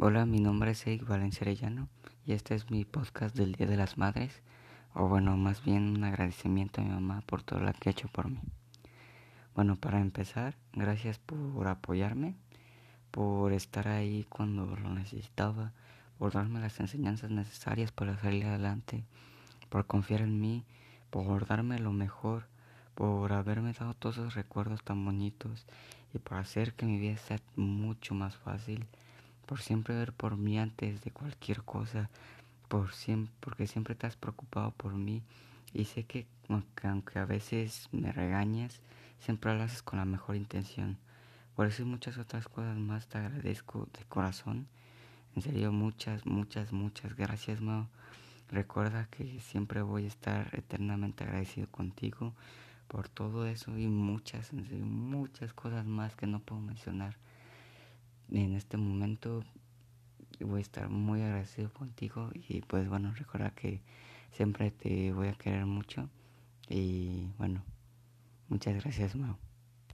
Hola, mi nombre es Eric Valencia Arellano y este es mi podcast del Día de las Madres, o bueno, más bien un agradecimiento a mi mamá por todo lo que ha hecho por mí. Bueno, para empezar, gracias por apoyarme, por estar ahí cuando lo necesitaba, por darme las enseñanzas necesarias para salir adelante, por confiar en mí, por darme lo mejor, por haberme dado todos esos recuerdos tan bonitos y por hacer que mi vida sea mucho más fácil por siempre ver por mí antes de cualquier cosa, por siempre, porque siempre te has preocupado por mí y sé que aunque, a veces me regañas, siempre lo haces con la mejor intención. Por eso y muchas otras cosas más te agradezco de corazón. En serio, muchas, muchas, muchas gracias, Mao. Recuerda que siempre voy a estar eternamente agradecido contigo por todo eso y muchas, en muchas cosas más que no puedo mencionar en este momento voy a estar muy agradecido contigo y pues bueno, recuerda que siempre te voy a querer mucho y bueno, muchas gracias, Mau.